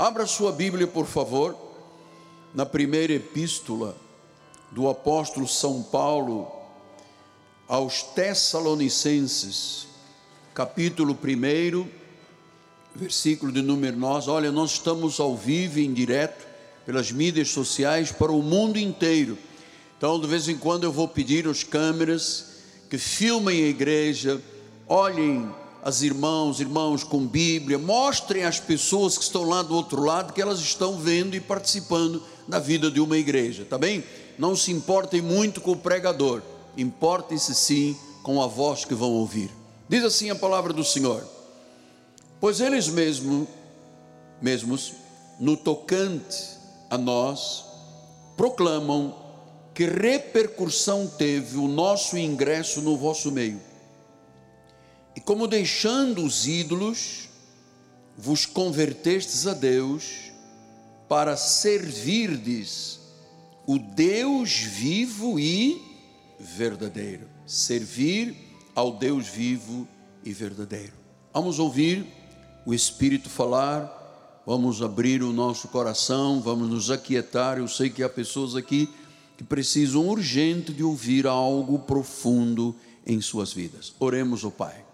Abra sua Bíblia, por favor, na primeira epístola do apóstolo São Paulo aos Tessalonicenses, capítulo 1, versículo de número 9. Olha, nós estamos ao vivo em direto pelas mídias sociais para o mundo inteiro. Então, de vez em quando eu vou pedir aos câmeras que filmem a igreja, olhem as irmãos, irmãos com Bíblia, mostrem às pessoas que estão lá do outro lado que elas estão vendo e participando da vida de uma igreja, tá bem? Não se importem muito com o pregador, importem-se sim com a voz que vão ouvir. Diz assim a palavra do Senhor: Pois eles mesmo, mesmos, no tocante a nós, proclamam que repercussão teve o nosso ingresso no vosso meio. E como deixando os ídolos, vos convertestes a Deus para servirdes o Deus vivo e verdadeiro. Servir ao Deus vivo e verdadeiro. Vamos ouvir o Espírito falar, vamos abrir o nosso coração, vamos nos aquietar. Eu sei que há pessoas aqui que precisam urgente de ouvir algo profundo em suas vidas. Oremos ao Pai.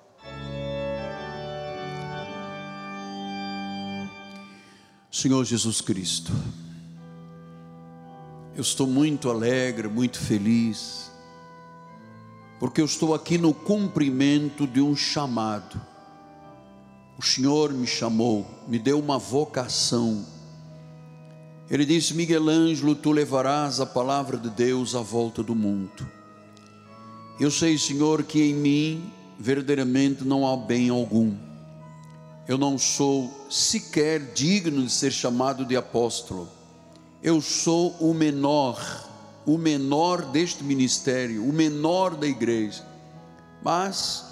Senhor Jesus Cristo, eu estou muito alegre, muito feliz, porque eu estou aqui no cumprimento de um chamado. O Senhor me chamou, me deu uma vocação. Ele disse: Miguel Ângelo, tu levarás a palavra de Deus à volta do mundo. Eu sei, Senhor, que em mim verdadeiramente não há bem algum eu não sou sequer digno de ser chamado de apóstolo. Eu sou o menor, o menor deste ministério, o menor da igreja. Mas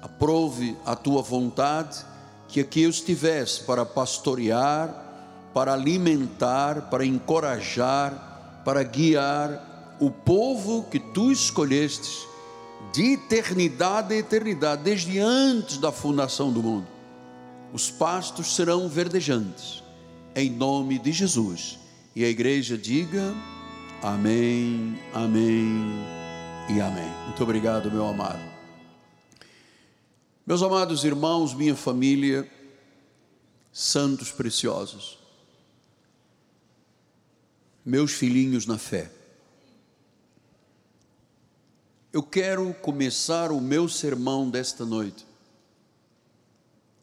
aprove a tua vontade que aqui eu estivesse para pastorear, para alimentar, para encorajar, para guiar o povo que tu escolhestes de eternidade a eternidade, desde antes da fundação do mundo os pastos serão verdejantes, em nome de Jesus. E a igreja diga: Amém, Amém e Amém. Muito obrigado, meu amado. Meus amados irmãos, minha família, santos preciosos, meus filhinhos na fé, eu quero começar o meu sermão desta noite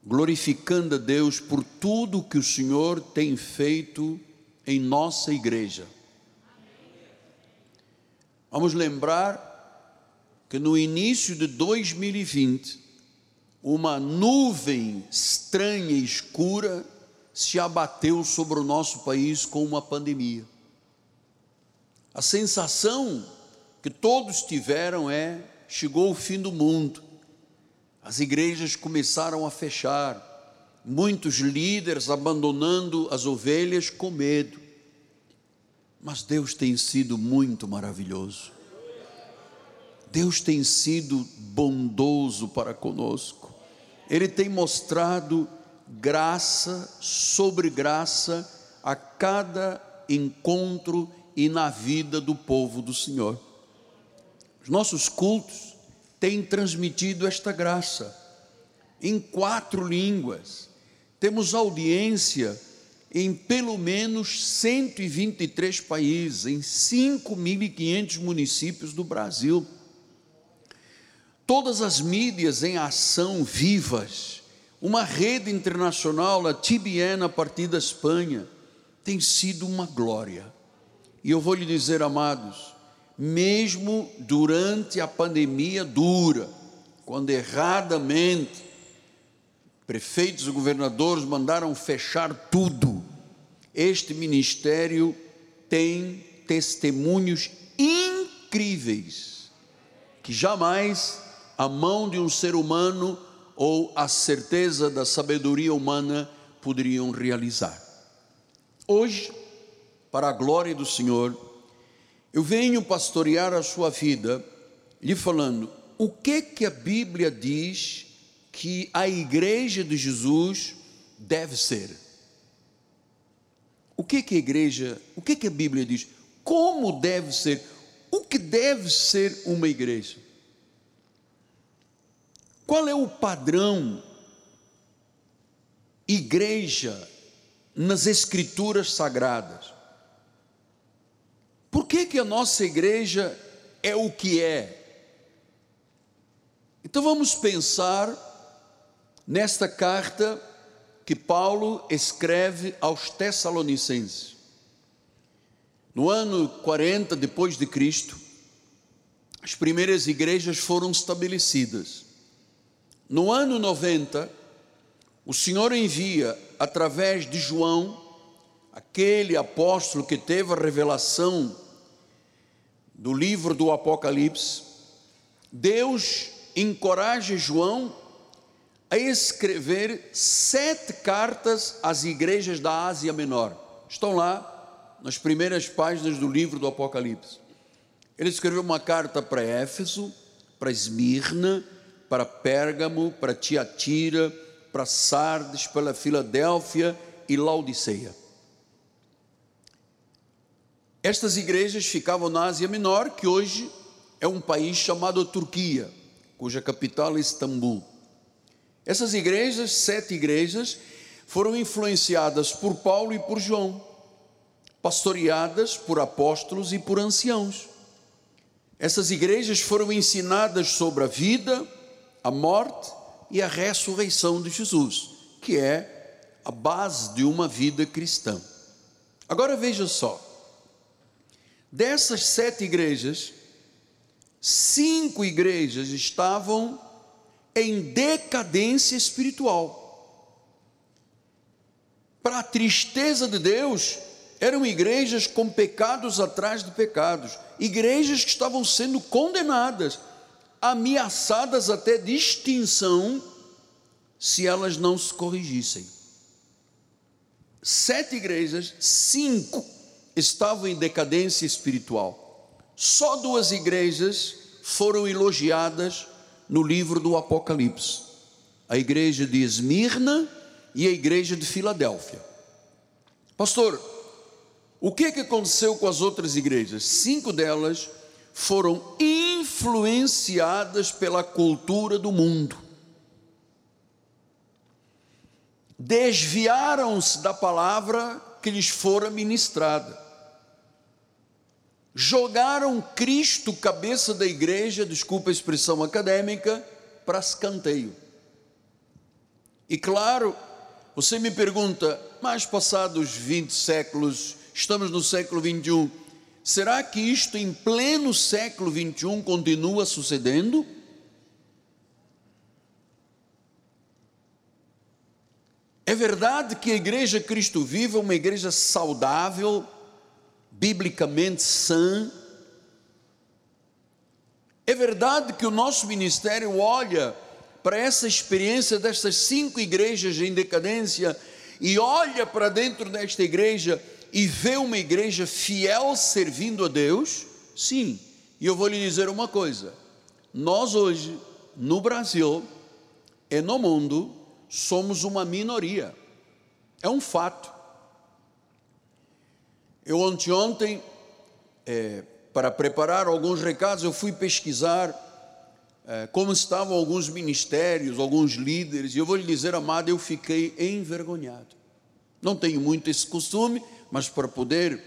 glorificando a Deus por tudo que o Senhor tem feito em nossa igreja. Vamos lembrar que no início de 2020, uma nuvem estranha e escura se abateu sobre o nosso país com uma pandemia. A sensação que todos tiveram é: chegou o fim do mundo as igrejas começaram a fechar, muitos líderes abandonando as ovelhas com medo. Mas Deus tem sido muito maravilhoso. Deus tem sido bondoso para conosco. Ele tem mostrado graça sobre graça a cada encontro e na vida do povo do Senhor. Os nossos cultos tem transmitido esta graça em quatro línguas. Temos audiência em pelo menos 123 países, em 5.500 municípios do Brasil. Todas as mídias em ação vivas, uma rede internacional, a TBN, a partir da Espanha, tem sido uma glória. E eu vou lhe dizer, amados, mesmo durante a pandemia dura, quando erradamente prefeitos e governadores mandaram fechar tudo, este ministério tem testemunhos incríveis que jamais a mão de um ser humano ou a certeza da sabedoria humana poderiam realizar. Hoje, para a glória do Senhor, eu venho pastorear a sua vida lhe falando o que que a Bíblia diz que a igreja de Jesus deve ser. o que que a igreja, o que que a Bíblia diz? Como deve ser? O que deve ser uma igreja? Qual é o padrão igreja nas escrituras sagradas? Que que a nossa igreja é o que é? Então vamos pensar nesta carta que Paulo escreve aos Tessalonicenses. No ano 40 depois de Cristo, as primeiras igrejas foram estabelecidas. No ano 90, o Senhor envia através de João, aquele apóstolo que teve a revelação do livro do Apocalipse, Deus encoraja João a escrever sete cartas às igrejas da Ásia Menor. Estão lá nas primeiras páginas do livro do Apocalipse. Ele escreveu uma carta para Éfeso, para Esmirna, para Pérgamo, para Tiatira, para Sardes, para Filadélfia e Laodiceia. Estas igrejas ficavam na Ásia Menor, que hoje é um país chamado Turquia, cuja capital é Istambul. Essas igrejas, sete igrejas, foram influenciadas por Paulo e por João, pastoreadas por apóstolos e por anciãos. Essas igrejas foram ensinadas sobre a vida, a morte e a ressurreição de Jesus, que é a base de uma vida cristã. Agora veja só: dessas sete igrejas, cinco igrejas estavam em decadência espiritual. Para a tristeza de Deus, eram igrejas com pecados atrás de pecados, igrejas que estavam sendo condenadas, ameaçadas até de extinção se elas não se corrigissem. Sete igrejas, cinco estavam em decadência espiritual. Só duas igrejas foram elogiadas no livro do Apocalipse: a igreja de Esmirna e a igreja de Filadélfia. Pastor, o que, que aconteceu com as outras igrejas? Cinco delas foram influenciadas pela cultura do mundo. Desviaram-se da palavra que lhes fora ministrada jogaram Cristo, cabeça da igreja, desculpa a expressão acadêmica, para escanteio. E claro, você me pergunta, mas passados 20 séculos, estamos no século 21, será que isto em pleno século 21 continua sucedendo? É verdade que a igreja Cristo Viva é uma igreja saudável, biblicamente sã. É verdade que o nosso ministério olha para essa experiência destas cinco igrejas em decadência e olha para dentro desta igreja e vê uma igreja fiel servindo a Deus? Sim, e eu vou lhe dizer uma coisa: nós hoje, no Brasil e no mundo, somos uma minoria, é um fato. Eu ontem, ontem é, para preparar alguns recados, eu fui pesquisar é, como estavam alguns ministérios, alguns líderes, e eu vou lhe dizer, amado, eu fiquei envergonhado. Não tenho muito esse costume, mas para poder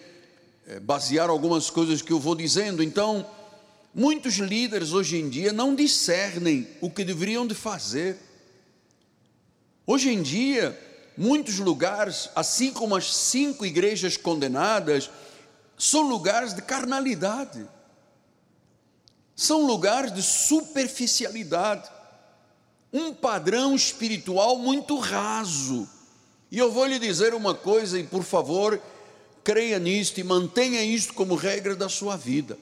é, basear algumas coisas que eu vou dizendo, então, muitos líderes hoje em dia não discernem o que deveriam de fazer. Hoje em dia, Muitos lugares, assim como as cinco igrejas condenadas, são lugares de carnalidade, são lugares de superficialidade, um padrão espiritual muito raso. E eu vou lhe dizer uma coisa, e por favor, creia nisto e mantenha isto como regra da sua vida.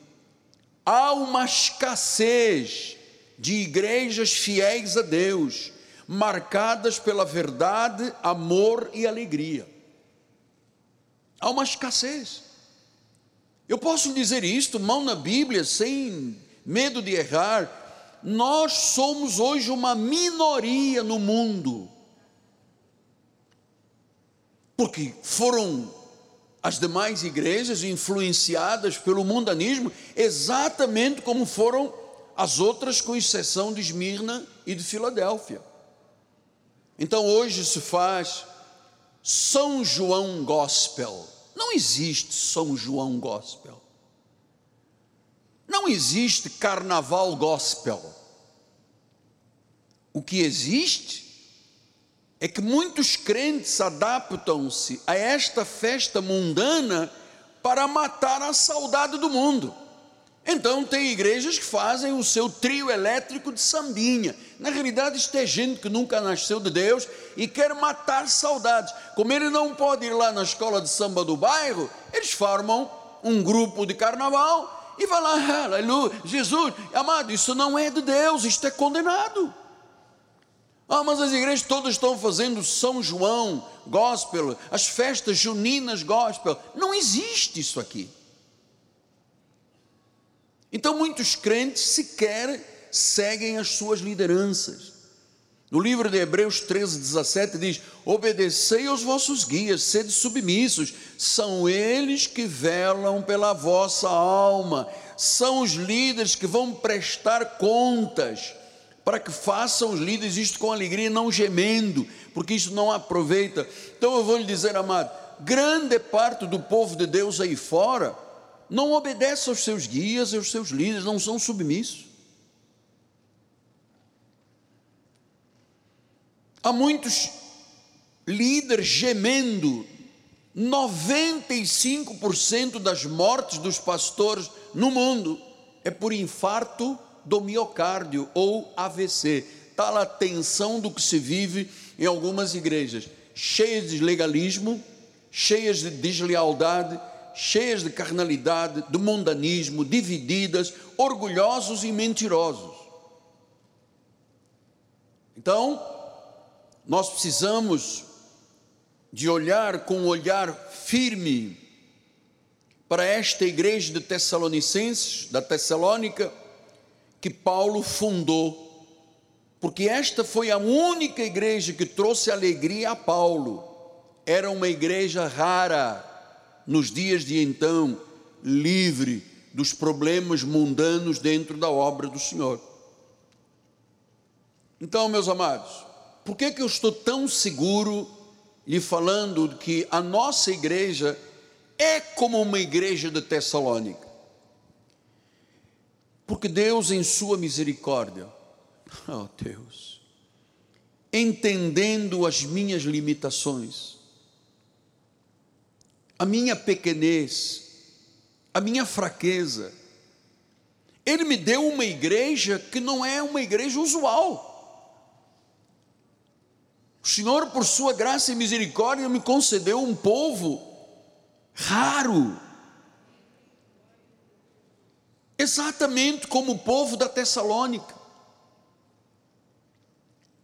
Há uma escassez de igrejas fiéis a Deus marcadas pela verdade, amor e alegria. Há uma escassez. Eu posso dizer isto, mão na Bíblia, sem medo de errar. Nós somos hoje uma minoria no mundo, porque foram as demais igrejas influenciadas pelo mundanismo, exatamente como foram as outras, com exceção de Esmirna e de Filadélfia. Então hoje se faz São João Gospel. Não existe São João Gospel. Não existe Carnaval Gospel. O que existe é que muitos crentes adaptam-se a esta festa mundana para matar a saudade do mundo. Então, tem igrejas que fazem o seu trio elétrico de sambinha. Na realidade, isto é gente que nunca nasceu de Deus e quer matar saudades. Como ele não pode ir lá na escola de samba do bairro, eles formam um grupo de carnaval e vai lá, aleluia, Jesus, amado, isso não é de Deus, isto é condenado. Ah, mas as igrejas todas estão fazendo São João gospel, as festas juninas gospel. Não existe isso aqui. Então muitos crentes sequer seguem as suas lideranças. No livro de Hebreus 13, 17 diz: Obedecei aos vossos guias, sede submissos, são eles que velam pela vossa alma, são os líderes que vão prestar contas para que façam os líderes isto com alegria, não gemendo, porque isso não aproveita. Então eu vou lhe dizer, amado, grande parte do povo de Deus aí fora não obedece aos seus guias, aos seus líderes, não são submissos. Há muitos líderes gemendo, 95% das mortes dos pastores no mundo é por infarto do miocárdio ou AVC, tal a tensão do que se vive em algumas igrejas, cheias de legalismo, cheias de deslealdade, cheias de carnalidade, de mundanismo, divididas, orgulhosos e mentirosos. Então, nós precisamos de olhar com um olhar firme para esta igreja de Tessalonicenses, da Tessalônica, que Paulo fundou, porque esta foi a única igreja que trouxe alegria a Paulo. Era uma igreja rara nos dias de então, livre dos problemas mundanos dentro da obra do Senhor. Então, meus amados, por que, que eu estou tão seguro lhe falando que a nossa igreja é como uma igreja de Tessalônica? Porque Deus, em Sua misericórdia, oh Deus, entendendo as minhas limitações, a minha pequenez, a minha fraqueza, Ele me deu uma igreja que não é uma igreja usual. O Senhor, por Sua graça e misericórdia, me concedeu um povo raro, exatamente como o povo da Tessalônica.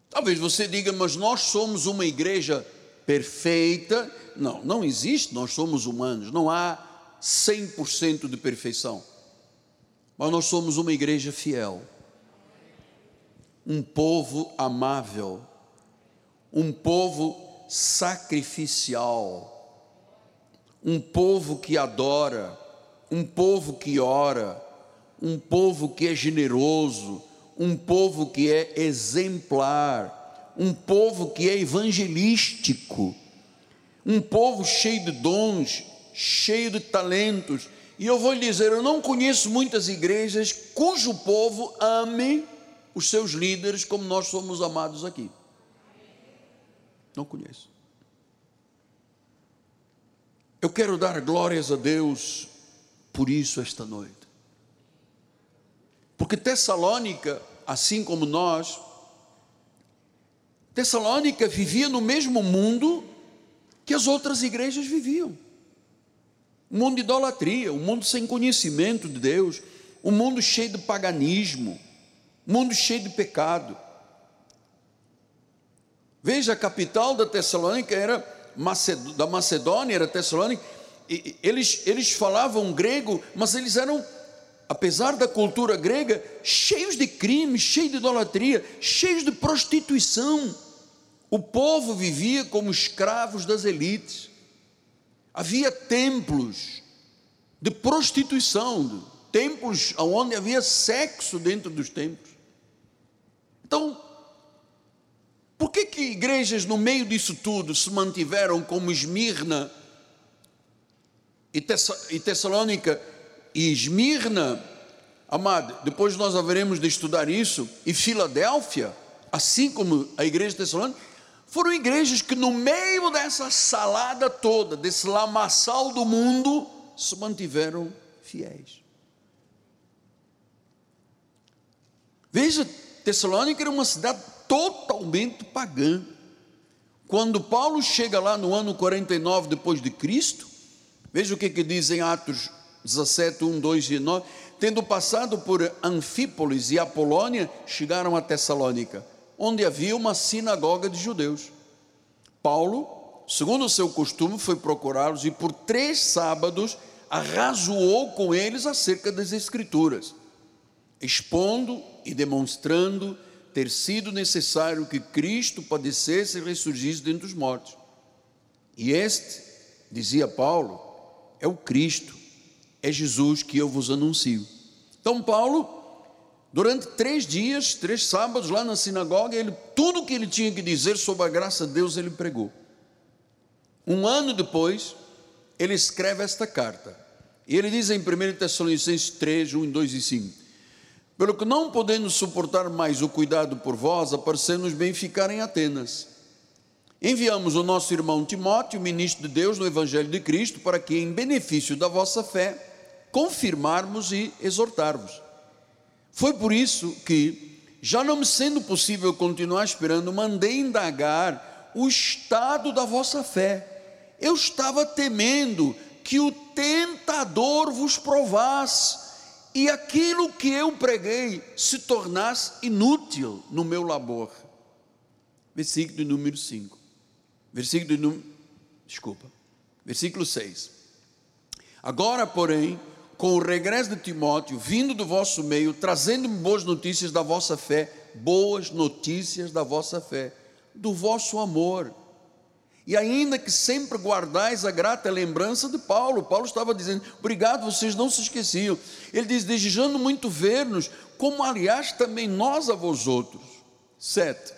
Talvez você diga, mas nós somos uma igreja perfeita. Não, não existe, nós somos humanos, não há 100% de perfeição. Mas nós somos uma igreja fiel, um povo amável, um povo sacrificial, um povo que adora, um povo que ora, um povo que é generoso, um povo que é exemplar, um povo que é evangelístico, um povo cheio de dons, cheio de talentos. E eu vou lhe dizer, eu não conheço muitas igrejas cujo povo ame os seus líderes como nós somos amados aqui. Não conheço. Eu quero dar glórias a Deus por isso esta noite. Porque Tessalônica, assim como nós, Tessalônica vivia no mesmo mundo que as outras igrejas viviam. Um mundo de idolatria, um mundo sem conhecimento de Deus, um mundo cheio de paganismo, um mundo cheio de pecado. Veja, a capital da Tessalônica era da Macedônia, era Tessalônica. Eles, eles falavam grego, mas eles eram apesar da cultura grega, cheios de crimes, cheios de idolatria, cheios de prostituição. O povo vivia como escravos das elites. havia templos de prostituição, templos onde havia sexo dentro dos templos. Então, por que, que igrejas no meio disso tudo se mantiveram como Esmirna e, Tessalônica e Esmirna, amado, depois nós haveremos de estudar isso, e Filadélfia, assim como a igreja de Tessalônica, foram igrejas que no meio dessa salada toda, desse lamaçal do mundo, se mantiveram fiéis. Veja, Tessalônica era uma cidade totalmente pagã. Quando Paulo chega lá no ano 49 depois de Cristo, veja o que, que diz em Atos 17, 1, 2 e 9. Tendo passado por Anfípolis e Apolônia, chegaram a Tessalônica, onde havia uma sinagoga de judeus. Paulo, segundo o seu costume, foi procurá-los e por três sábados arrazoou com eles acerca das Escrituras, expondo e demonstrando ter sido necessário que Cristo padecesse e ressurgisse dentre os mortos. E este, dizia Paulo, é o Cristo, é Jesus que eu vos anuncio. Então, Paulo, durante três dias, três sábados lá na sinagoga, ele, tudo que ele tinha que dizer sobre a graça de Deus, ele pregou. Um ano depois, ele escreve esta carta. E ele diz em 1 Tessalonicenses 3, 1, 2 e 5: pelo que não podendo suportar mais o cuidado por vós, aparecendo-nos bem ficar em Atenas. Enviamos o nosso irmão Timóteo, ministro de Deus no Evangelho de Cristo, para que, em benefício da vossa fé, confirmarmos e exortar-vos. Foi por isso que, já não me sendo possível continuar esperando, mandei indagar o estado da vossa fé. Eu estava temendo que o tentador vos provasse e aquilo que eu preguei se tornasse inútil no meu labor. Versículo número 5. Versículo número. Desculpa. Versículo 6. Agora, porém, com o regresso de Timóteo, vindo do vosso meio, trazendo-me boas notícias da vossa fé, boas notícias da vossa fé, do vosso amor e ainda que sempre guardais a grata lembrança de Paulo, Paulo estava dizendo: Obrigado, vocês não se esqueciam. Ele diz: Desejando muito ver-nos, como aliás também nós a vós outros. Sete.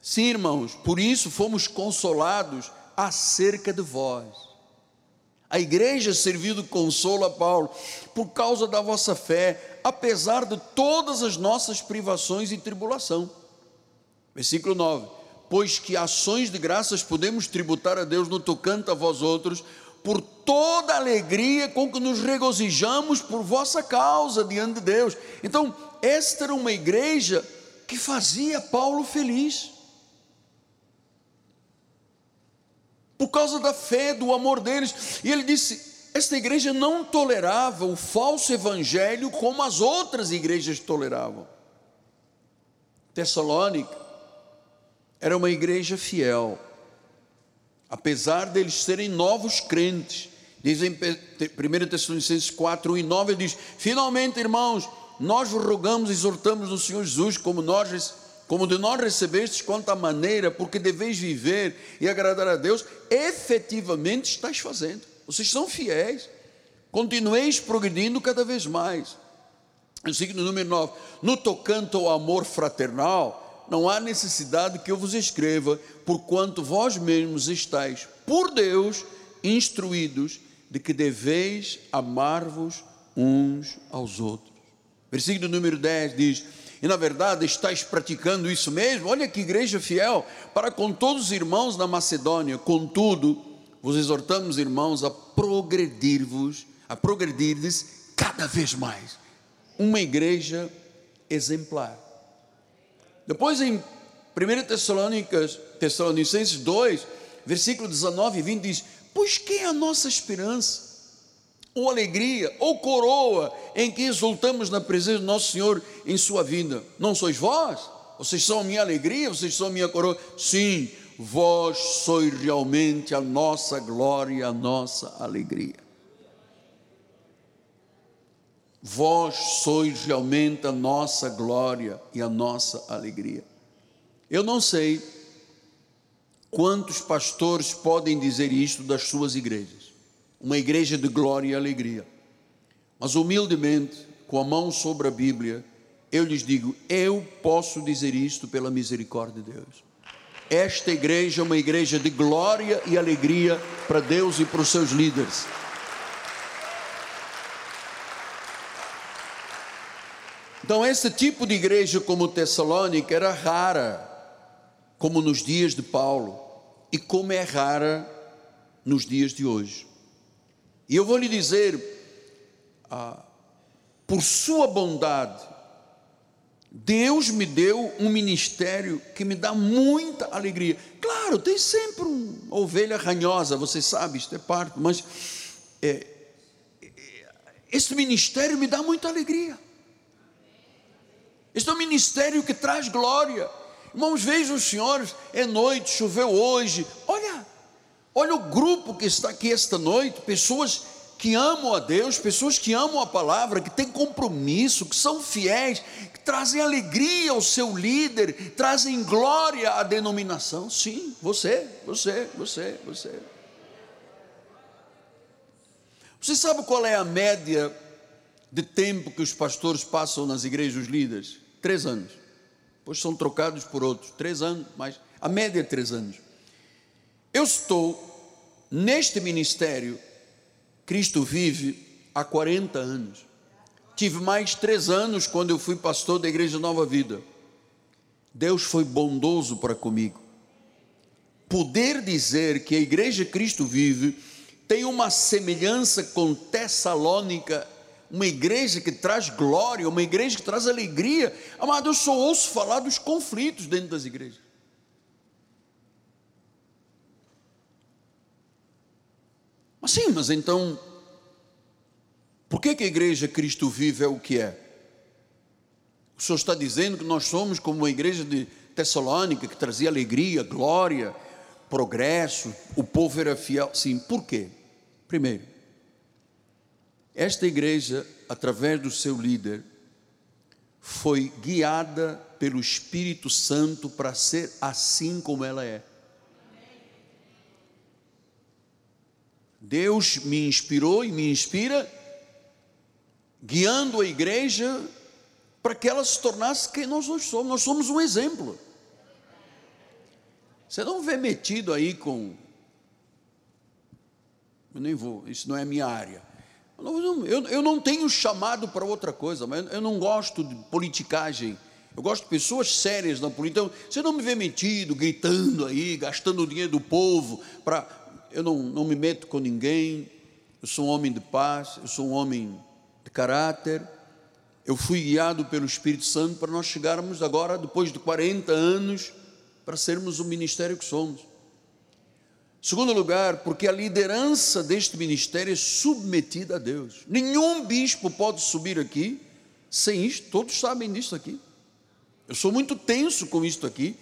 Sim, irmãos, por isso fomos consolados acerca de vós. A igreja serviu de consolo a Paulo por causa da vossa fé, apesar de todas as nossas privações e tribulação. Versículo 9 pois que ações de graças podemos tributar a Deus no tocante a vós outros, por toda a alegria com que nos regozijamos por vossa causa diante de Deus. Então, esta era uma igreja que fazia Paulo feliz. Por causa da fé, do amor deles. E ele disse: esta igreja não tolerava o falso evangelho como as outras igrejas toleravam. Tessalônica, era uma igreja fiel, apesar deles serem novos crentes. Diz em 1 Tessalonicenses 4, 1 e 9, ele diz: Finalmente, irmãos, nós vos rogamos e exortamos no Senhor Jesus, como nós como de nós recebestes quanto à maneira, porque deveis viver e agradar a Deus, efetivamente estáis fazendo. Vocês são fiéis. Continueis progredindo cada vez mais. Versículo número 9: No tocante ao amor fraternal, não há necessidade que eu vos escreva, porquanto vós mesmos estáis, por Deus, instruídos de que deveis amar-vos uns aos outros. Versículo número 10 diz: E na verdade estáis praticando isso mesmo, olha que igreja fiel, para com todos os irmãos da Macedônia, contudo, vos exortamos, irmãos, a progredir-vos, a progredirdes cada vez mais. Uma igreja exemplar. Depois em 1 Tessalonicenses, Tessalonicenses 2, versículo 19 e 20 diz: Pois quem é a nossa esperança? Ou alegria, ou coroa, em que exultamos na presença do nosso Senhor em sua vinda? Não sois vós? Vocês são a minha alegria, vocês são a minha coroa? Sim, vós sois realmente a nossa glória, a nossa alegria. Vós sois realmente a nossa glória e a nossa alegria. Eu não sei quantos pastores podem dizer isto das suas igrejas. uma igreja de glória e alegria. Mas humildemente, com a mão sobre a Bíblia, eu lhes digo: eu posso dizer isto pela misericórdia de Deus. Esta igreja é uma igreja de glória e alegria para Deus e para os seus líderes. Então, esse tipo de igreja como Tessalônica era rara, como nos dias de Paulo, e como é rara nos dias de hoje. E eu vou lhe dizer, ah, por sua bondade, Deus me deu um ministério que me dá muita alegria. Claro, tem sempre uma ovelha ranhosa, você sabe, isto é parte, mas é, é, esse ministério me dá muita alegria. Este é um ministério que traz glória. Irmãos, vejam os senhores, é noite, choveu hoje. Olha, olha o grupo que está aqui esta noite, pessoas que amam a Deus, pessoas que amam a palavra, que têm compromisso, que são fiéis, que trazem alegria ao seu líder, trazem glória à denominação. Sim, você, você, você, você. Você sabe qual é a média de tempo que os pastores passam nas igrejas, líderes? Três anos. Depois são trocados por outros. Três anos, mas a média é três anos. Eu estou neste ministério, Cristo vive há 40 anos. Tive mais três anos quando eu fui pastor da Igreja Nova Vida. Deus foi bondoso para comigo. Poder dizer que a Igreja Cristo vive tem uma semelhança com Tessalônica uma igreja que traz glória, uma igreja que traz alegria. Amado, eu só ouço falar dos conflitos dentro das igrejas. Mas sim, mas então, por que, que a igreja Cristo vive é o que é? O Senhor está dizendo que nós somos como uma igreja de Tessalônica que trazia alegria, glória, progresso, o povo era fiel. Sim, por quê? Primeiro, esta igreja, através do seu líder, foi guiada pelo Espírito Santo para ser assim como ela é. Deus me inspirou e me inspira, guiando a igreja para que ela se tornasse quem nós hoje somos. Nós somos um exemplo. Você não vê metido aí com. Eu nem vou, isso não é minha área. Eu, eu não tenho chamado para outra coisa, mas eu não gosto de politicagem. Eu gosto de pessoas sérias na política. Então, você não me vê metido, gritando aí, gastando o dinheiro do povo. Pra... Eu não, não me meto com ninguém. Eu sou um homem de paz, eu sou um homem de caráter. Eu fui guiado pelo Espírito Santo para nós chegarmos agora, depois de 40 anos, para sermos o ministério que somos. Segundo lugar, porque a liderança deste ministério é submetida a Deus. Nenhum bispo pode subir aqui sem isto, todos sabem disso aqui. Eu sou muito tenso com isto aqui.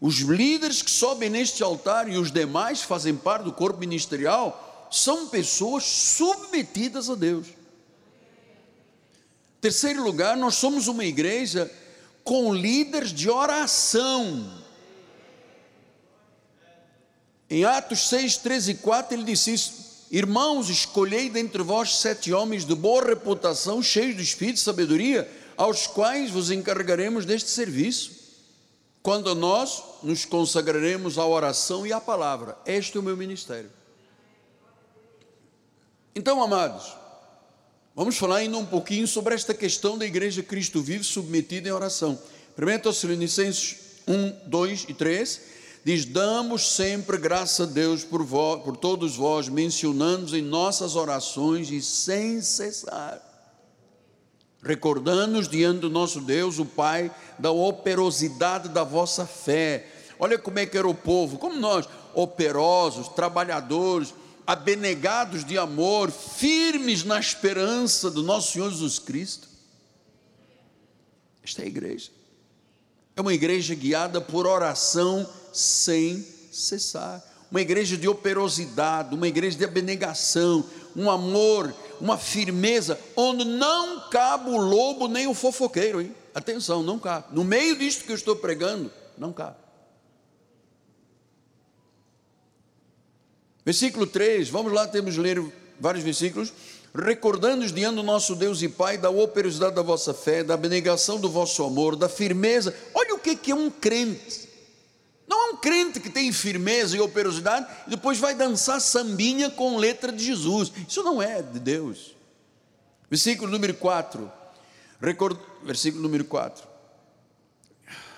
Os líderes que sobem neste altar e os demais fazem parte do corpo ministerial são pessoas submetidas a Deus. Terceiro lugar, nós somos uma igreja com líderes de oração. Em Atos 6, 13 e 4, ele disse isso: Irmãos, escolhei dentre vós sete homens de boa reputação, cheios de espírito e sabedoria, aos quais vos encarregaremos deste serviço, quando nós nos consagraremos à oração e à palavra. Este é o meu ministério. Então, amados, vamos falar ainda um pouquinho sobre esta questão da igreja Cristo vive submetida em oração. 1 Tessalonicenses 1, 2 e 3 diz: Damos sempre graça a Deus por, vós, por todos vós, mencionando em nossas orações e sem cessar. Recordando-nos diante do nosso Deus, o Pai, da operosidade da vossa fé. Olha como é que era o povo, como nós, operosos, trabalhadores, abnegados de amor, firmes na esperança do nosso Senhor Jesus Cristo. Esta é a igreja. É uma igreja guiada por oração sem cessar. Uma igreja de operosidade, uma igreja de abnegação, um amor, uma firmeza, onde não cabe o lobo nem o fofoqueiro, hein? Atenção, não cabe. No meio disto que eu estou pregando, não cabe. Versículo 3, vamos lá, temos ler vários versículos, recordando-os diante do nosso Deus e Pai da operosidade da vossa fé, da abnegação do vosso amor, da firmeza. Olha o que é um crente. Não é um crente que tem firmeza e operosidade e depois vai dançar sambinha com letra de Jesus. Isso não é de Deus. Versículo número 4. Record... Versículo número 4.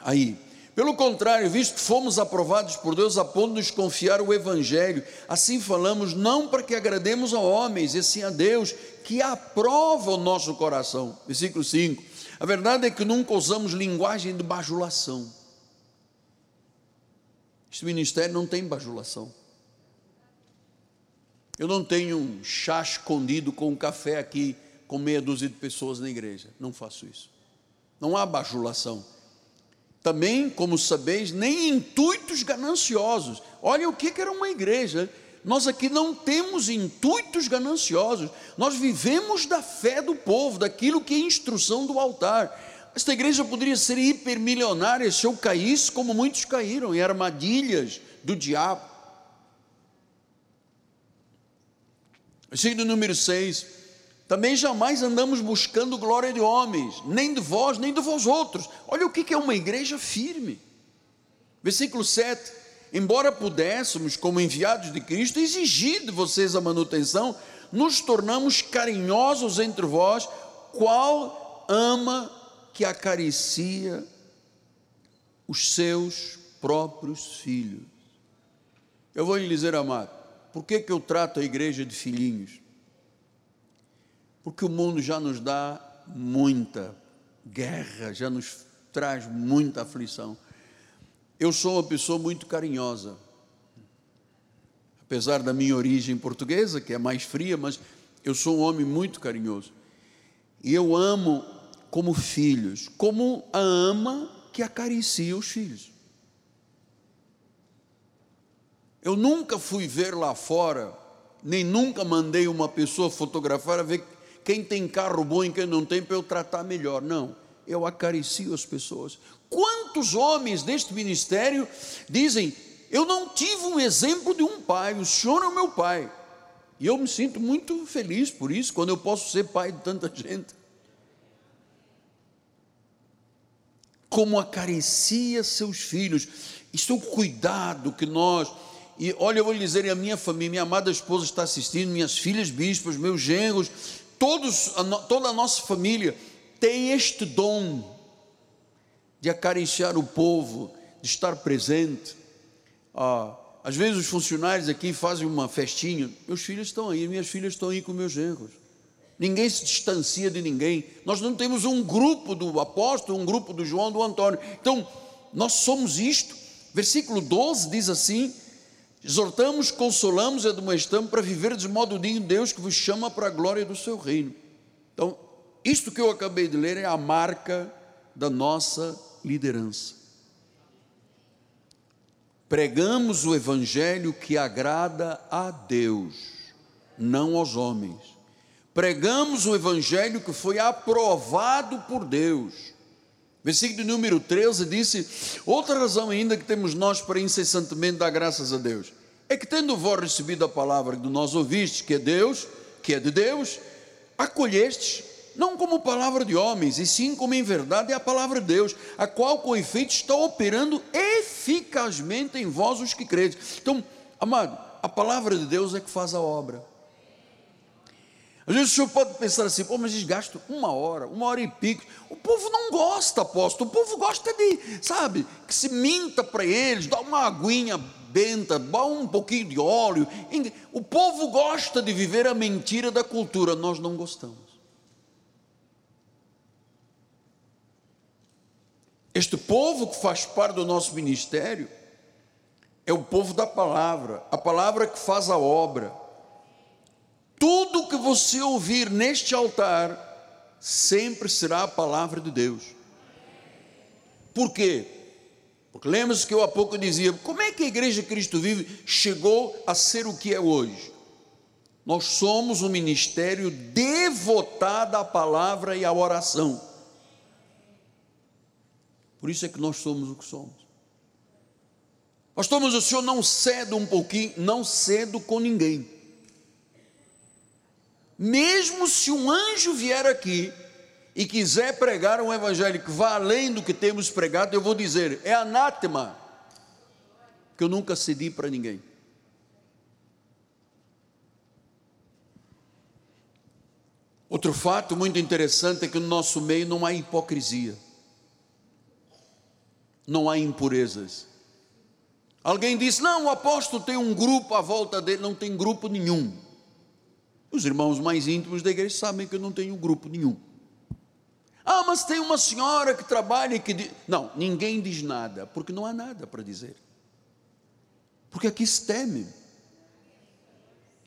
Aí. Pelo contrário, visto que fomos aprovados por Deus a ponto de nos confiar o Evangelho, assim falamos não para que agrademos a homens, e sim a Deus, que aprova o nosso coração. Versículo 5. A verdade é que nunca usamos linguagem de bajulação. Este ministério não tem bajulação. Eu não tenho um chá escondido com um café aqui com meia dúzia de pessoas na igreja. Não faço isso. Não há bajulação também, como sabeis, nem intuitos gananciosos. Olha o que era uma igreja. Nós aqui não temos intuitos gananciosos, nós vivemos da fé do povo, daquilo que é instrução do altar. Esta igreja poderia ser hipermilionária se eu caísse, como muitos caíram, em armadilhas do diabo. Versículo número 6. Também jamais andamos buscando glória de homens, nem de vós, nem de vós outros. Olha o que é uma igreja firme. Versículo 7: Embora pudéssemos, como enviados de Cristo, exigir de vocês a manutenção, nos tornamos carinhosos entre vós, qual ama que acaricia os seus próprios filhos. Eu vou lhe dizer, amado, por que, que eu trato a igreja de filhinhos? porque o mundo já nos dá muita guerra, já nos traz muita aflição. Eu sou uma pessoa muito carinhosa, apesar da minha origem portuguesa, que é mais fria, mas eu sou um homem muito carinhoso. E eu amo como filhos, como a ama que acaricia os filhos. Eu nunca fui ver lá fora, nem nunca mandei uma pessoa fotografar a ver quem tem carro bom e quem não tem para eu tratar melhor. Não, eu acaricio as pessoas. Quantos homens deste ministério dizem: Eu não tive um exemplo de um pai, o senhor é o meu pai. E eu me sinto muito feliz por isso, quando eu posso ser pai de tanta gente. Como acaricia seus filhos. Isso é o cuidado que nós. E olha, eu vou lhe dizer, a minha família, minha amada esposa está assistindo, minhas filhas bispas, meus genros, todos, toda a nossa família tem este dom de acariciar o povo, de estar presente. Ah, às vezes os funcionários aqui fazem uma festinha, meus filhos estão aí, minhas filhas estão aí com meus genros. Ninguém se distancia de ninguém. Nós não temos um grupo do apóstolo, um grupo do João, do Antônio. Então, nós somos isto. Versículo 12 diz assim: Exortamos, consolamos e admoestamos para viver de modo digno de Deus que vos chama para a glória do seu reino. Então, isto que eu acabei de ler é a marca da nossa liderança. Pregamos o evangelho que agrada a Deus, não aos homens. Pregamos o evangelho que foi aprovado por Deus. Versículo número 13 disse: Outra razão ainda que temos nós para incessantemente dar graças a Deus é que, tendo vós recebido a palavra que nós ouvistes, que é Deus, que é de Deus, acolhestes, não como palavra de homens, e sim como em verdade é a palavra de Deus, a qual com efeito está operando eficazmente em vós os que credes. Então, amado, a palavra de Deus é que faz a obra. Às vezes o senhor pode pensar assim, pô, mas eles gastam uma hora, uma hora e pico. O povo não gosta, apóstolo, o povo gosta de, sabe, que se minta para eles, dá uma aguinha benta, dá um pouquinho de óleo. O povo gosta de viver a mentira da cultura, nós não gostamos. Este povo que faz parte do nosso ministério é o povo da palavra, a palavra que faz a obra. Tudo que você ouvir neste altar sempre será a palavra de Deus. Por quê? Porque lembra-se que eu há pouco dizia: como é que a Igreja Cristo Vive chegou a ser o que é hoje? Nós somos um ministério devotado à palavra e à oração. Por isso é que nós somos o que somos. Pastor, mas o senhor não cede um pouquinho, não cedo com ninguém. Mesmo se um anjo vier aqui e quiser pregar um evangelho que vá além do que temos pregado, eu vou dizer: é anátema, que eu nunca cedi para ninguém. Outro fato muito interessante é que no nosso meio não há hipocrisia, não há impurezas. Alguém disse: não, o apóstolo tem um grupo à volta dele, não tem grupo nenhum. Os irmãos mais íntimos da igreja sabem que eu não tenho grupo nenhum. Ah, mas tem uma senhora que trabalha e que. Diz... Não, ninguém diz nada, porque não há nada para dizer. Porque aqui se teme.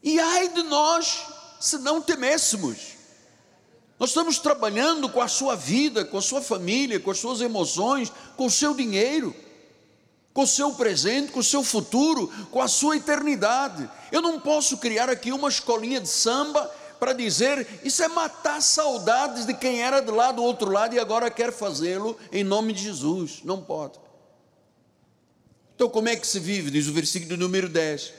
E ai de nós se não temêssemos. Nós estamos trabalhando com a sua vida, com a sua família, com as suas emoções, com o seu dinheiro com o seu presente, com o seu futuro, com a sua eternidade. Eu não posso criar aqui uma escolinha de samba para dizer isso é matar saudades de quem era de lá do outro lado e agora quer fazê-lo em nome de Jesus. Não pode. Então, como é que se vive? Diz o versículo número 10: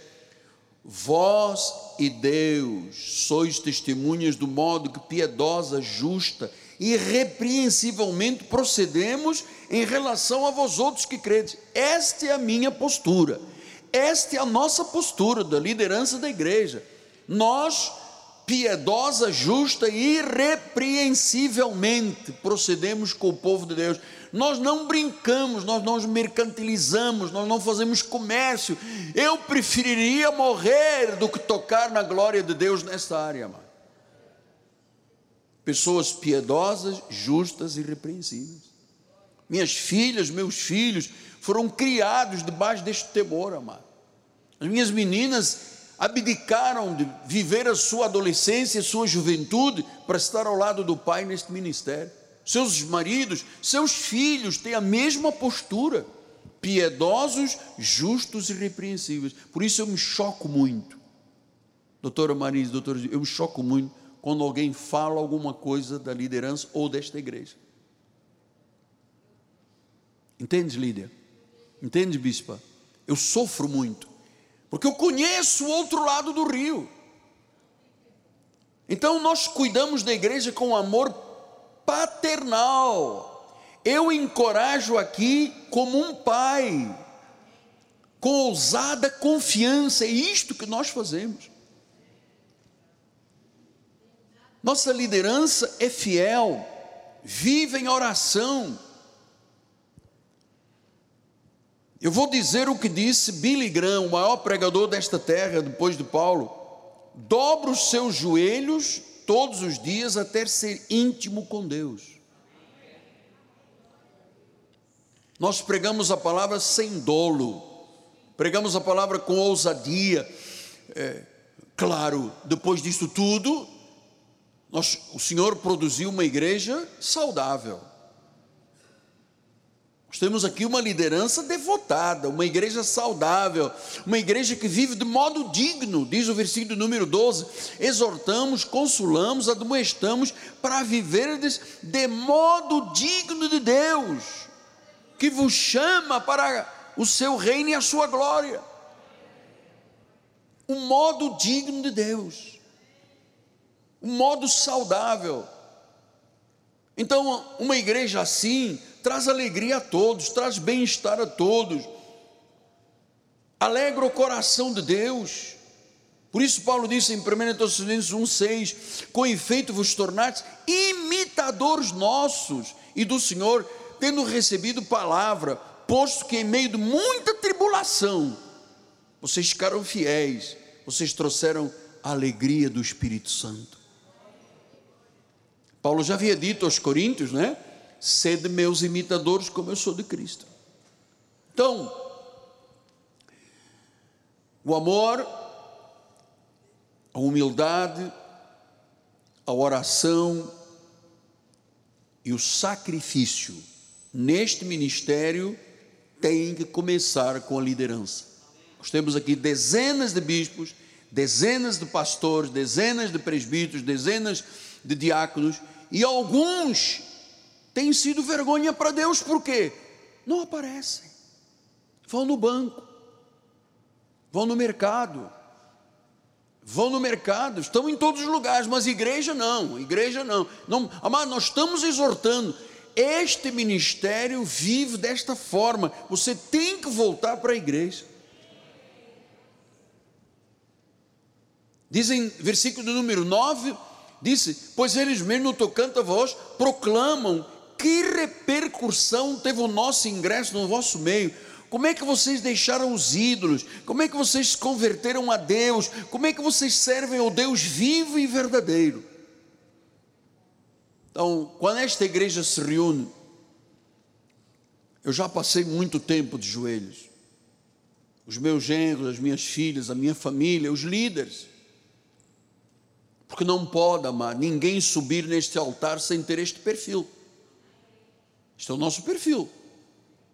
Vós e Deus sois testemunhas do modo que piedosa, justa irrepreensivelmente procedemos em relação a vós outros que credes. Esta é a minha postura, esta é a nossa postura da liderança da igreja. Nós, piedosa, justa e irrepreensivelmente procedemos com o povo de Deus. Nós não brincamos, nós não mercantilizamos, nós não fazemos comércio. Eu preferiria morrer do que tocar na glória de Deus nessa área, mano pessoas piedosas, justas e repreensíveis. Minhas filhas, meus filhos foram criados debaixo deste temor, amado. As minhas meninas abdicaram de viver a sua adolescência, a sua juventude, para estar ao lado do pai neste ministério. Seus maridos, seus filhos têm a mesma postura, piedosos, justos e repreensíveis. Por isso eu me choco muito. Doutora Marisa, doutor, eu me choco muito quando alguém fala alguma coisa da liderança ou desta igreja. Entende, Lídia? Entende, bispa? Eu sofro muito, porque eu conheço o outro lado do rio. Então nós cuidamos da igreja com amor paternal. Eu encorajo aqui como um pai, com ousada confiança, é isto que nós fazemos. Nossa liderança é fiel, vive em oração. Eu vou dizer o que disse Billy Graham, o maior pregador desta terra, depois de Paulo: dobra os seus joelhos todos os dias até ser íntimo com Deus. Nós pregamos a palavra sem dolo, pregamos a palavra com ousadia. É, claro, depois disso tudo, nós, o Senhor produziu uma igreja saudável. Nós temos aqui uma liderança devotada, uma igreja saudável, uma igreja que vive de modo digno, diz o versículo número 12: exortamos, consolamos, admoestamos para viverdes de modo digno de Deus, que vos chama para o seu reino e a sua glória. Um modo digno de Deus um modo saudável. Então, uma igreja assim traz alegria a todos, traz bem-estar a todos, alegra o coração de Deus. Por isso, Paulo disse em 1 Tessalonicenses 1,6: Com efeito vos tornaste imitadores nossos e do Senhor, tendo recebido palavra, posto que em meio de muita tribulação, vocês ficaram fiéis, vocês trouxeram a alegria do Espírito Santo. Paulo já havia dito aos Coríntios, né? Sede meus imitadores, como eu sou de Cristo. Então, o amor, a humildade, a oração e o sacrifício neste ministério têm que começar com a liderança. Nós temos aqui dezenas de bispos, dezenas de pastores, dezenas de presbíteros, dezenas de diáconos e alguns têm sido vergonha para Deus, por quê? Não aparecem. Vão no banco, vão no mercado, vão no mercado, estão em todos os lugares, mas igreja não, igreja não. não amado, nós estamos exortando. Este ministério vive desta forma. Você tem que voltar para a igreja. Dizem, versículo número 9, disse: Pois eles mesmo no tocante a vós proclamam que repercussão teve o nosso ingresso no vosso meio como é que vocês deixaram os ídolos? Como é que vocês se converteram a Deus? Como é que vocês servem ao Deus vivo e verdadeiro? Então, quando esta igreja se reúne, eu já passei muito tempo de joelhos. Os meus genros, as minhas filhas, a minha família, os líderes. Porque não pode, amar, ninguém subir neste altar sem ter este perfil. Este é o nosso perfil.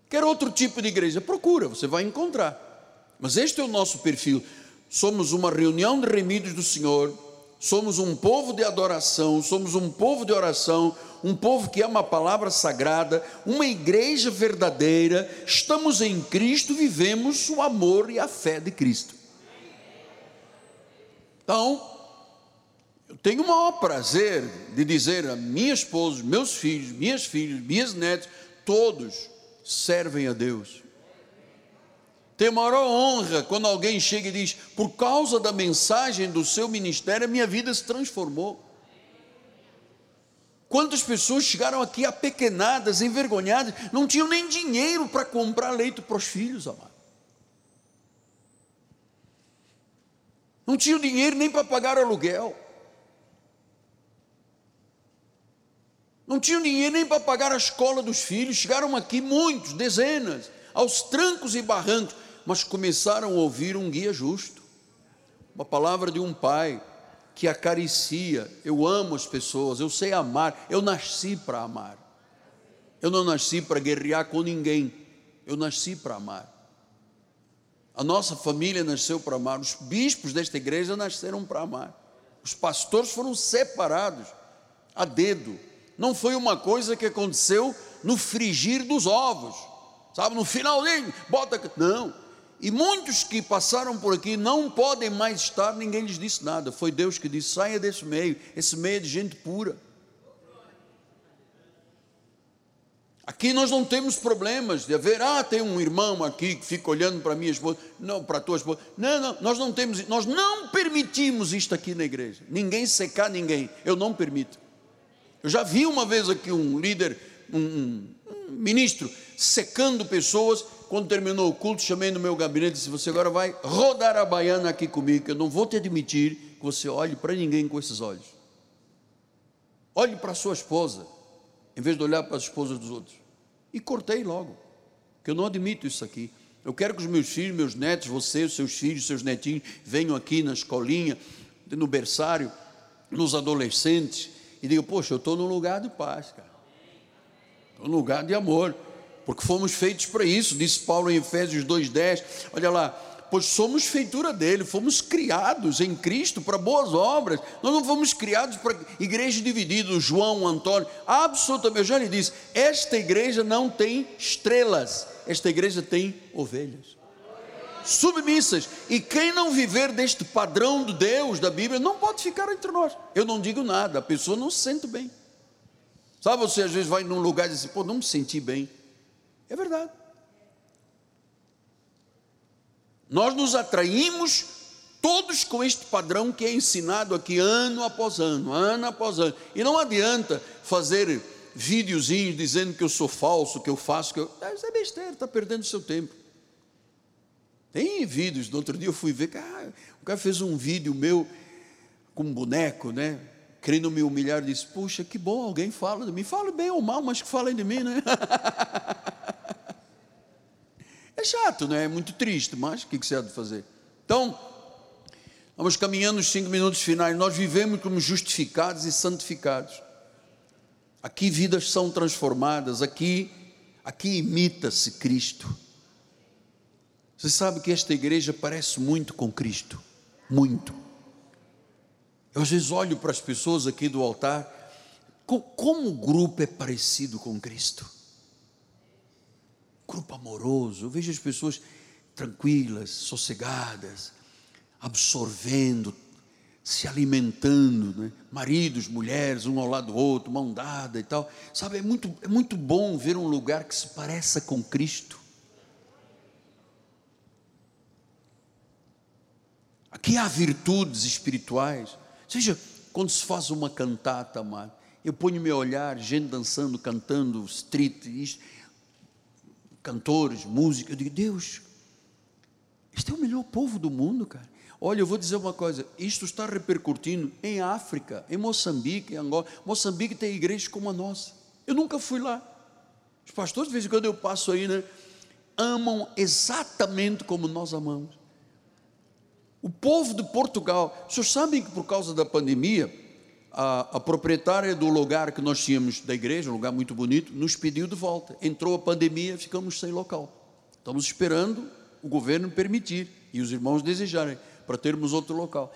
Quer outro tipo de igreja? Procura, você vai encontrar. Mas este é o nosso perfil. Somos uma reunião de remidos do Senhor, somos um povo de adoração, somos um povo de oração, um povo que ama a palavra sagrada, uma igreja verdadeira, estamos em Cristo, vivemos o amor e a fé de Cristo. Então, eu tenho o maior prazer de dizer a minha esposa, meus filhos, minhas filhas, minhas netas, todos, servem a Deus. Tem maior honra quando alguém chega e diz: por causa da mensagem do seu ministério, a minha vida se transformou. Quantas pessoas chegaram aqui apequenadas, envergonhadas, não tinham nem dinheiro para comprar leite para os filhos, amado. Não tinham dinheiro nem para pagar aluguel. Não tinham dinheiro nem para pagar a escola dos filhos, chegaram aqui muitos, dezenas, aos trancos e barrancos, mas começaram a ouvir um guia justo, uma palavra de um pai que acaricia. Eu amo as pessoas, eu sei amar, eu nasci para amar. Eu não nasci para guerrear com ninguém, eu nasci para amar. A nossa família nasceu para amar, os bispos desta igreja nasceram para amar, os pastores foram separados a dedo não foi uma coisa que aconteceu no frigir dos ovos, sabe, no finalzinho, bota. Não. E muitos que passaram por aqui não podem mais estar, ninguém lhes disse nada. Foi Deus que disse: saia desse meio, esse meio é de gente pura. Aqui nós não temos problemas de haver, ah, tem um irmão aqui que fica olhando para a minha esposa, não, para a tua esposa. Não, não, nós não temos, nós não permitimos isto aqui na igreja. Ninguém secar ninguém, eu não permito. Eu já vi uma vez aqui um líder, um, um ministro, secando pessoas. Quando terminou o culto, chamei no meu gabinete e disse: Você agora vai rodar a baiana aqui comigo, que eu não vou te admitir que você olhe para ninguém com esses olhos. Olhe para a sua esposa, em vez de olhar para as esposas dos outros. E cortei logo, que eu não admito isso aqui. Eu quero que os meus filhos, meus netos, você, os seus filhos, seus netinhos, venham aqui na escolinha, no berçário, nos adolescentes, e digo, poxa, eu estou num lugar de paz, cara. Estou num lugar de amor. Porque fomos feitos para isso, disse Paulo em Efésios 2,10. Olha lá, pois somos feitura dele, fomos criados em Cristo para boas obras. Nós não fomos criados para igreja dividida, João, Antônio. Absolutamente, eu já lhe disse, esta igreja não tem estrelas, esta igreja tem ovelhas submissas. E quem não viver deste padrão de Deus, da Bíblia, não pode ficar entre nós. Eu não digo nada, a pessoa não se sente bem. Sabe, você às vezes vai num lugar e diz assim, pô, não me senti bem. É verdade. Nós nos atraímos todos com este padrão que é ensinado aqui ano após ano, ano após ano. E não adianta fazer videozinhos dizendo que eu sou falso, que eu faço, que eu. Isso é besteira, está perdendo seu tempo. Tem vídeos, no outro dia eu fui ver, cara, o cara fez um vídeo meu com um boneco, né? Querendo me humilhar, disse, puxa, que bom, alguém fala de mim, fala bem ou mal, mas que falem de mim, né? é chato, né? É muito triste, mas o que você há de fazer? Então, vamos caminhando os cinco minutos finais, nós vivemos como justificados e santificados. Aqui vidas são transformadas, aqui, aqui imita-se Cristo. Você sabe que esta igreja parece muito com Cristo, muito. Eu às vezes olho para as pessoas aqui do altar, como o grupo é parecido com Cristo. Grupo amoroso, eu vejo as pessoas tranquilas, sossegadas, absorvendo, se alimentando, né? maridos, mulheres, um ao lado do outro, mão dada e tal. Sabe, é muito, é muito bom ver um lugar que se pareça com Cristo. Aqui há virtudes espirituais. Seja, quando se faz uma cantata, amado, eu ponho meu olhar, gente dançando, cantando, street, isto, cantores, música, eu digo, Deus, este é o melhor povo do mundo, cara. Olha, eu vou dizer uma coisa: isto está repercutindo em África, em Moçambique, em Angola. Moçambique tem igrejas como a nossa. Eu nunca fui lá. Os pastores, de vez em quando eu passo aí, né? Amam exatamente como nós amamos. O povo de Portugal, vocês sabem que por causa da pandemia, a, a, proprietária do lugar que nós tínhamos da igreja, um lugar muito bonito, nos pediu de volta. Entrou a pandemia, ficamos sem local. Estamos esperando o governo permitir e os irmãos desejarem para termos outro local.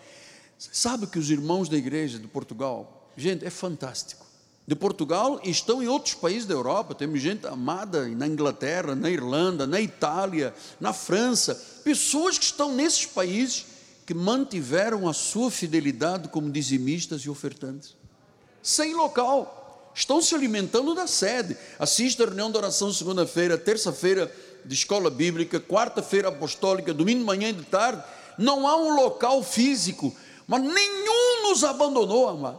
Sabe que os irmãos da igreja de Portugal, gente, é fantástico. De Portugal estão em outros países da Europa, temos gente amada na Inglaterra, na Irlanda, na Itália, na França, pessoas que estão nesses países que mantiveram a sua fidelidade como dizimistas e ofertantes. Sem local, estão se alimentando da sede. Assista a reunião de oração segunda-feira, terça-feira de escola bíblica, quarta-feira apostólica, domingo de manhã e de tarde não há um local físico, mas nenhum nos abandonou, amado.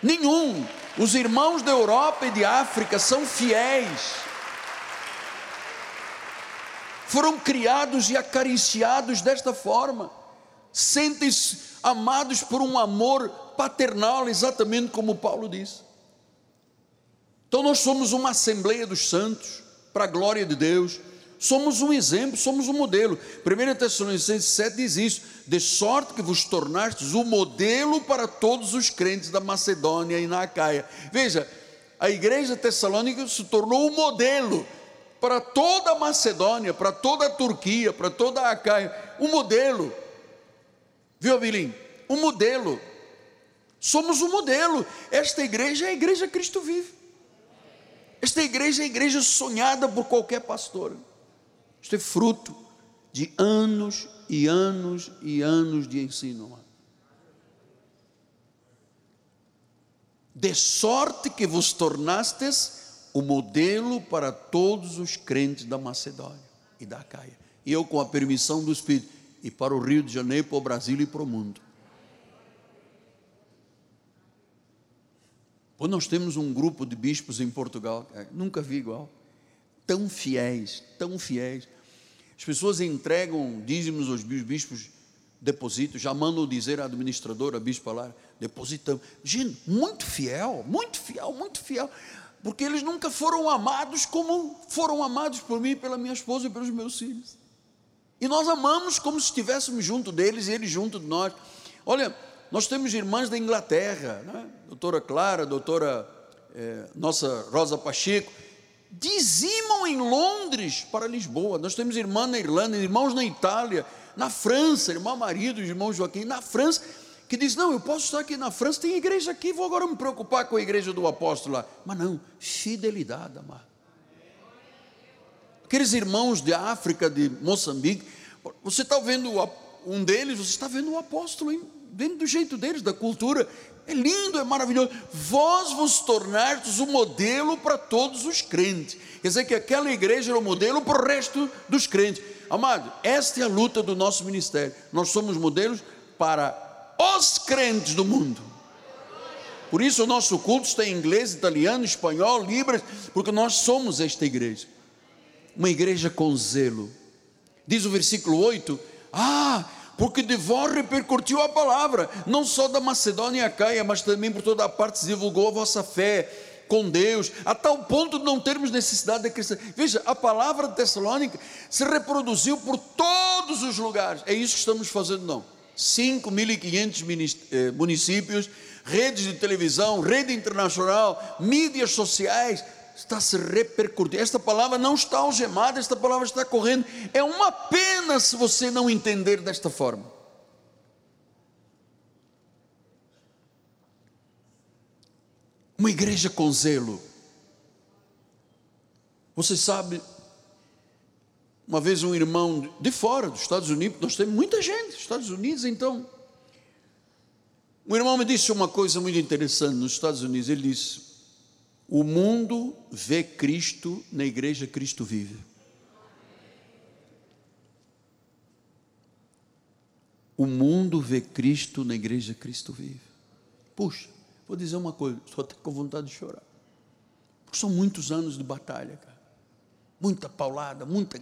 Nenhum. Os irmãos da Europa e de África são fiéis. Foram criados e acariciados desta forma. Sentem-se amados por um amor paternal, exatamente como Paulo diz. Então nós somos uma Assembleia dos Santos, para a glória de Deus somos um exemplo, somos um modelo. 1 Tessalonicenses 7 diz isso: de sorte que vos tornastes o modelo para todos os crentes da Macedônia e na Acaia. Veja, a igreja tessalônica se tornou o modelo para toda a Macedônia, para toda a Turquia, para toda a Acaia. Um modelo. Viu, Abilim? Um modelo. Somos um modelo. Esta igreja é a igreja Cristo vive. Esta igreja é a igreja sonhada por qualquer pastor. Isto é fruto de anos e anos e anos de ensino. De sorte que vos tornastes o modelo para todos os crentes da Macedônia e da Caia. E eu, com a permissão do Espírito, e para o Rio de Janeiro, para o Brasil e para o mundo. Pois nós temos um grupo de bispos em Portugal, é, nunca vi igual tão fiéis, tão fiéis. As pessoas entregam dízimos aos bispos, depositam, já mandam dizer à administradora, a bispa lá, depositamos. Gente, muito fiel, muito fiel, muito fiel. Porque eles nunca foram amados como foram amados por mim, pela minha esposa e pelos meus filhos. E nós amamos como se estivéssemos junto deles e eles junto de nós. Olha, nós temos irmãs da Inglaterra, né? doutora Clara, doutora eh, nossa Rosa Pacheco, dizimam em Londres para Lisboa. Nós temos irmã na Irlanda, irmãos na Itália, na França, irmã marido, irmão Joaquim, na França, que diz: Não, eu posso estar aqui na França, tem igreja aqui, vou agora me preocupar com a igreja do apóstolo lá. Mas não, fidelidade, amado. Aqueles irmãos de África, de Moçambique, você está vendo um deles, você está vendo o apóstolo dentro do jeito deles, da cultura, é lindo, é maravilhoso. Vós vos tornastes o modelo para todos os crentes. Quer dizer que aquela igreja era o modelo para o resto dos crentes. Amado, esta é a luta do nosso ministério. Nós somos modelos para os crentes do mundo. Por isso o nosso culto está em inglês, italiano, espanhol, libras, porque nós somos esta igreja. Uma igreja com zelo. Diz o versículo 8: Ah, porque de vós repercutiu a palavra, não só da Macedônia e Acaia, mas também por toda a parte se divulgou a vossa fé com Deus, a tal ponto de não termos necessidade de cristã. Veja, a palavra de Tessalônica se reproduziu por todos os lugares. É isso que estamos fazendo, não. 5.500 eh, municípios, redes de televisão, rede internacional, mídias sociais, está se repercutindo. Esta palavra não está algemada, esta palavra está correndo. É uma pena se você não entender desta forma. Uma igreja com zelo. Você sabe, uma vez um irmão de fora dos Estados Unidos, nós temos muita gente, Estados Unidos, então, Um irmão me disse uma coisa muito interessante nos Estados Unidos. Ele disse: O mundo vê Cristo, na igreja Cristo vive. O mundo vê Cristo, na igreja Cristo vive. Puxa, vou dizer uma coisa, estou até com vontade de chorar. Porque são muitos anos de batalha, cara. Muita paulada, muita,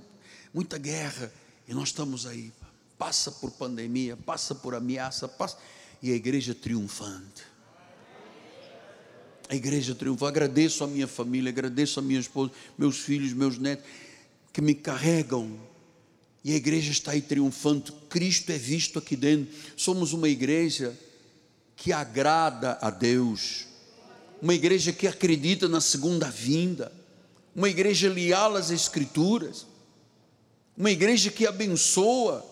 muita guerra. E nós estamos aí. Passa por pandemia, passa por ameaça, passa e a igreja triunfante. A igreja triunfante. Agradeço a minha família, agradeço a minha esposa, meus filhos, meus netos, que me carregam. E a igreja está aí triunfante. Cristo é visto aqui dentro. Somos uma igreja que agrada a Deus. Uma igreja que acredita na segunda vinda. Uma igreja leal às Escrituras. Uma igreja que abençoa.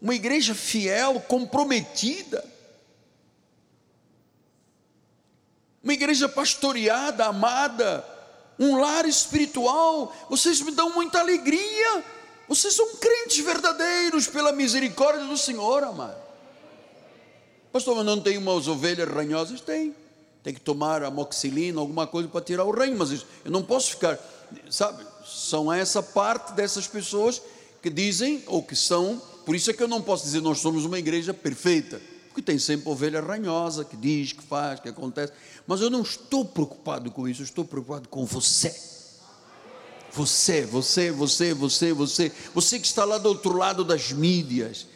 Uma igreja fiel, comprometida. uma igreja pastoreada, amada, um lar espiritual. Vocês me dão muita alegria. Vocês são crentes verdadeiros pela misericórdia do Senhor, amado. Pastor, mas não tem umas ovelhas ranhosas? Tem. Tem que tomar amoxilina, alguma coisa para tirar o ranho, mas eu não posso ficar, sabe? São essa parte dessas pessoas que dizem, ou que são, por isso é que eu não posso dizer nós somos uma igreja perfeita porque tem sempre ovelha ranhosa que diz, que faz, que acontece. Mas eu não estou preocupado com isso, eu estou preocupado com você. Você, você, você, você, você, você que está lá do outro lado das mídias.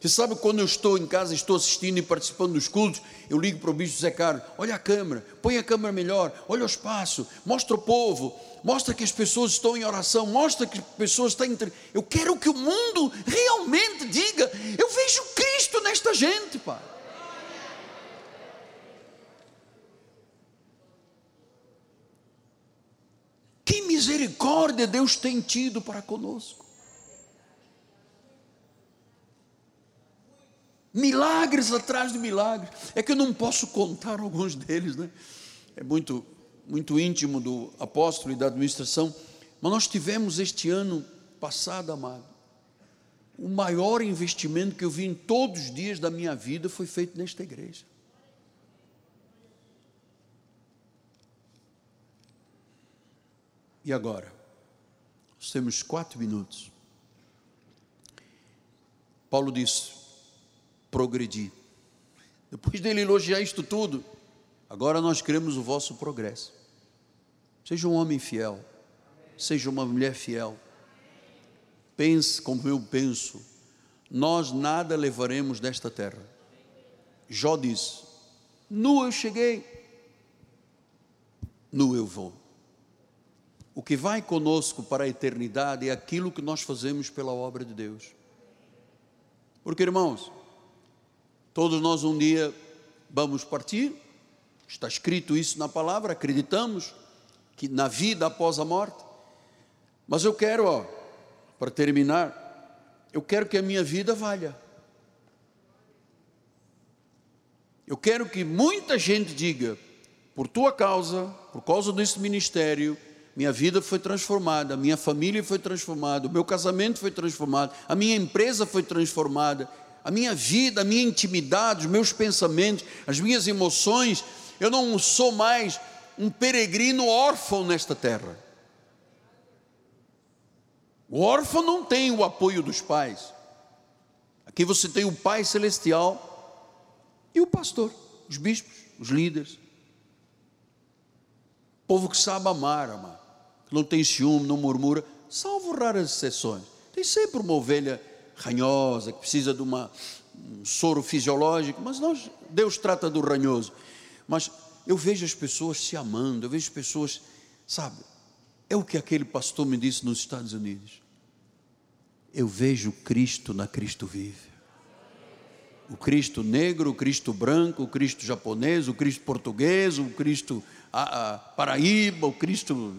Você sabe quando eu estou em casa, estou assistindo e participando dos cultos, eu ligo para o bicho Zé Carlos, olha a câmera, põe a câmera melhor, olha o espaço, mostra o povo, mostra que as pessoas estão em oração, mostra que as pessoas estão entre. Eu quero que o mundo realmente diga: eu vejo Cristo nesta gente, Pai. Que misericórdia Deus tem tido para conosco. Milagres atrás de milagres. É que eu não posso contar alguns deles, né? É muito muito íntimo do apóstolo e da administração, mas nós tivemos este ano passado, amado, o maior investimento que eu vi em todos os dias da minha vida foi feito nesta igreja. E agora? Nós temos quatro minutos. Paulo disse: progredir. Depois dele elogiar isto tudo, agora nós queremos o vosso progresso. Seja um homem fiel, seja uma mulher fiel. Pense como eu penso. Nós nada levaremos desta terra. Jó disse: Nu eu cheguei, nu eu vou. O que vai conosco para a eternidade é aquilo que nós fazemos pela obra de Deus. Porque, irmãos, todos nós um dia vamos partir, está escrito isso na palavra, acreditamos que na vida após a morte. Mas eu quero, ó, para terminar, eu quero que a minha vida valha. Eu quero que muita gente diga, por tua causa, por causa desse ministério, minha vida foi transformada, minha família foi transformada, o meu casamento foi transformado, a minha empresa foi transformada, a minha vida, a minha intimidade, os meus pensamentos, as minhas emoções, eu não sou mais um peregrino órfão nesta terra. O órfão não tem o apoio dos pais. Aqui você tem o Pai Celestial e o pastor, os bispos, os líderes. Povo que sabe amar, amar. Que não tem ciúme, não murmura, salvo raras exceções. Tem sempre uma ovelha ranhosa que precisa de uma, um soro fisiológico, mas nós, Deus trata do ranhoso. Mas eu vejo as pessoas se amando, eu vejo pessoas, sabe? É o que aquele pastor me disse nos Estados Unidos. Eu vejo Cristo na Cristo vive. O Cristo negro, o Cristo branco, o Cristo japonês, o Cristo português, o Cristo a, a, Paraíba, o Cristo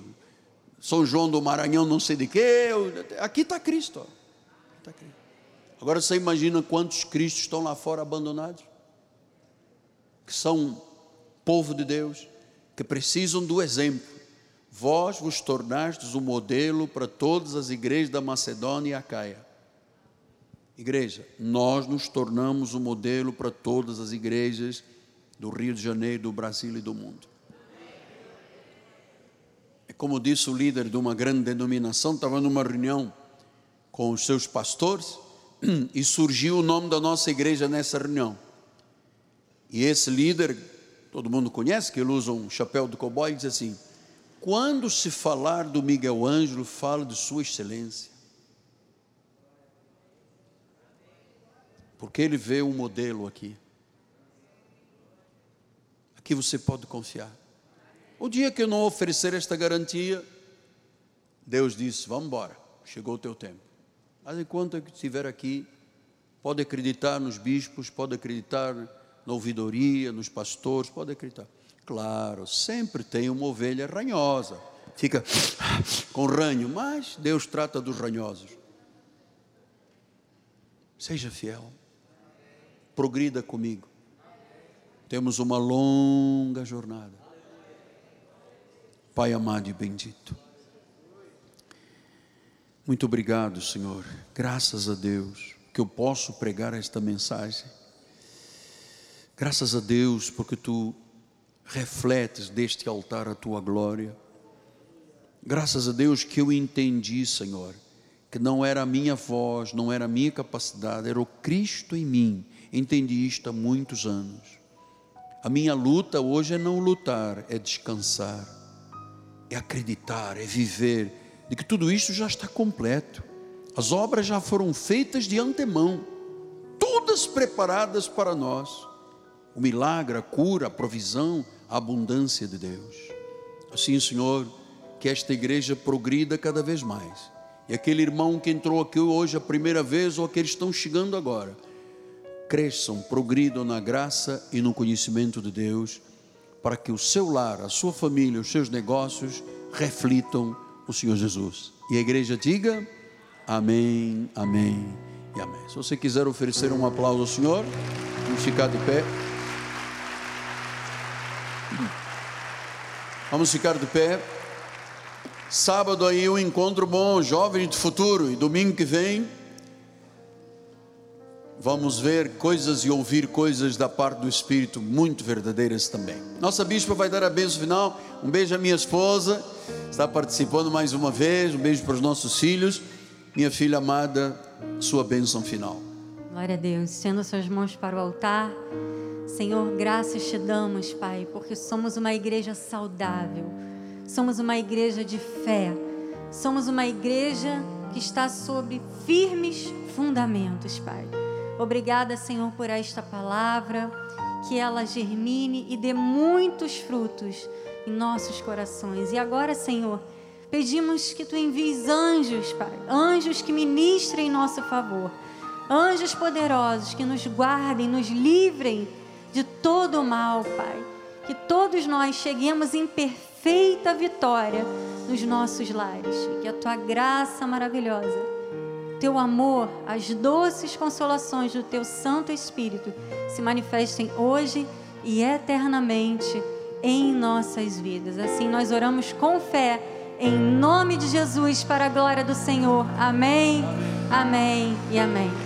São João do Maranhão, não sei de quê. Aqui está Cristo, tá Cristo. Agora você imagina quantos Cristos estão lá fora abandonados? Que são povo de Deus, que precisam do exemplo. Vós vos tornastes o um modelo para todas as igrejas da Macedônia e Acaia. Igreja, nós nos tornamos o um modelo para todas as igrejas do Rio de Janeiro, do Brasil e do mundo. É como disse o líder de uma grande denominação, estava numa reunião com os seus pastores e surgiu o nome da nossa igreja nessa reunião. E esse líder, todo mundo conhece, que ele usa um chapéu de cowboy, diz assim: quando se falar do Miguel Ângelo, fala de Sua Excelência. Porque ele vê um modelo aqui. Aqui você pode confiar. O dia que eu não oferecer esta garantia, Deus disse: Vamos embora, chegou o teu tempo. Mas enquanto eu estiver aqui, pode acreditar nos bispos, pode acreditar na ouvidoria, nos pastores, pode acreditar. Claro, sempre tem uma ovelha ranhosa, fica com ranho, mas Deus trata dos ranhosos. Seja fiel, progrida comigo. Temos uma longa jornada. Pai amado e bendito. Muito obrigado, Senhor. Graças a Deus que eu posso pregar esta mensagem. Graças a Deus porque tu refletes deste altar a tua glória. Graças a Deus que eu entendi, Senhor, que não era a minha voz, não era a minha capacidade, era o Cristo em mim. Entendi isto há muitos anos. A minha luta hoje é não lutar, é descansar, é acreditar, é viver de que tudo isto já está completo. As obras já foram feitas de antemão, todas preparadas para nós. O milagre, a cura, a provisão, a abundância de Deus. Assim, Senhor, que esta igreja progrida cada vez mais. E aquele irmão que entrou aqui hoje a primeira vez, ou aqueles que estão chegando agora, cresçam, progridam na graça e no conhecimento de Deus, para que o seu lar, a sua família, os seus negócios reflitam o Senhor Jesus. E a igreja diga: Amém, Amém e Amém. Se você quiser oferecer um aplauso ao Senhor, vamos ficar de pé. Vamos ficar de pé. Sábado aí um encontro bom, jovem de futuro, e domingo que vem vamos ver coisas e ouvir coisas da parte do Espírito muito verdadeiras também. Nossa bispa vai dar a bênção final. Um beijo à minha esposa, está participando mais uma vez. Um beijo para os nossos filhos. Minha filha amada, sua bênção final. Glória a Deus. Estenda suas mãos para o altar. Senhor, graças te damos, Pai, porque somos uma igreja saudável. Somos uma igreja de fé. Somos uma igreja que está sob firmes fundamentos, Pai. Obrigada, Senhor, por esta palavra, que ela germine e dê muitos frutos em nossos corações. E agora, Senhor, pedimos que tu envies anjos, Pai, anjos que ministrem em nosso favor, anjos poderosos que nos guardem, nos livrem de todo o mal, Pai. Que todos nós cheguemos em perfeita vitória nos nossos lares. Que a tua graça maravilhosa teu amor, as doces consolações do teu Santo Espírito se manifestem hoje e eternamente em nossas vidas. Assim nós oramos com fé, em nome de Jesus, para a glória do Senhor. Amém, amém e amém.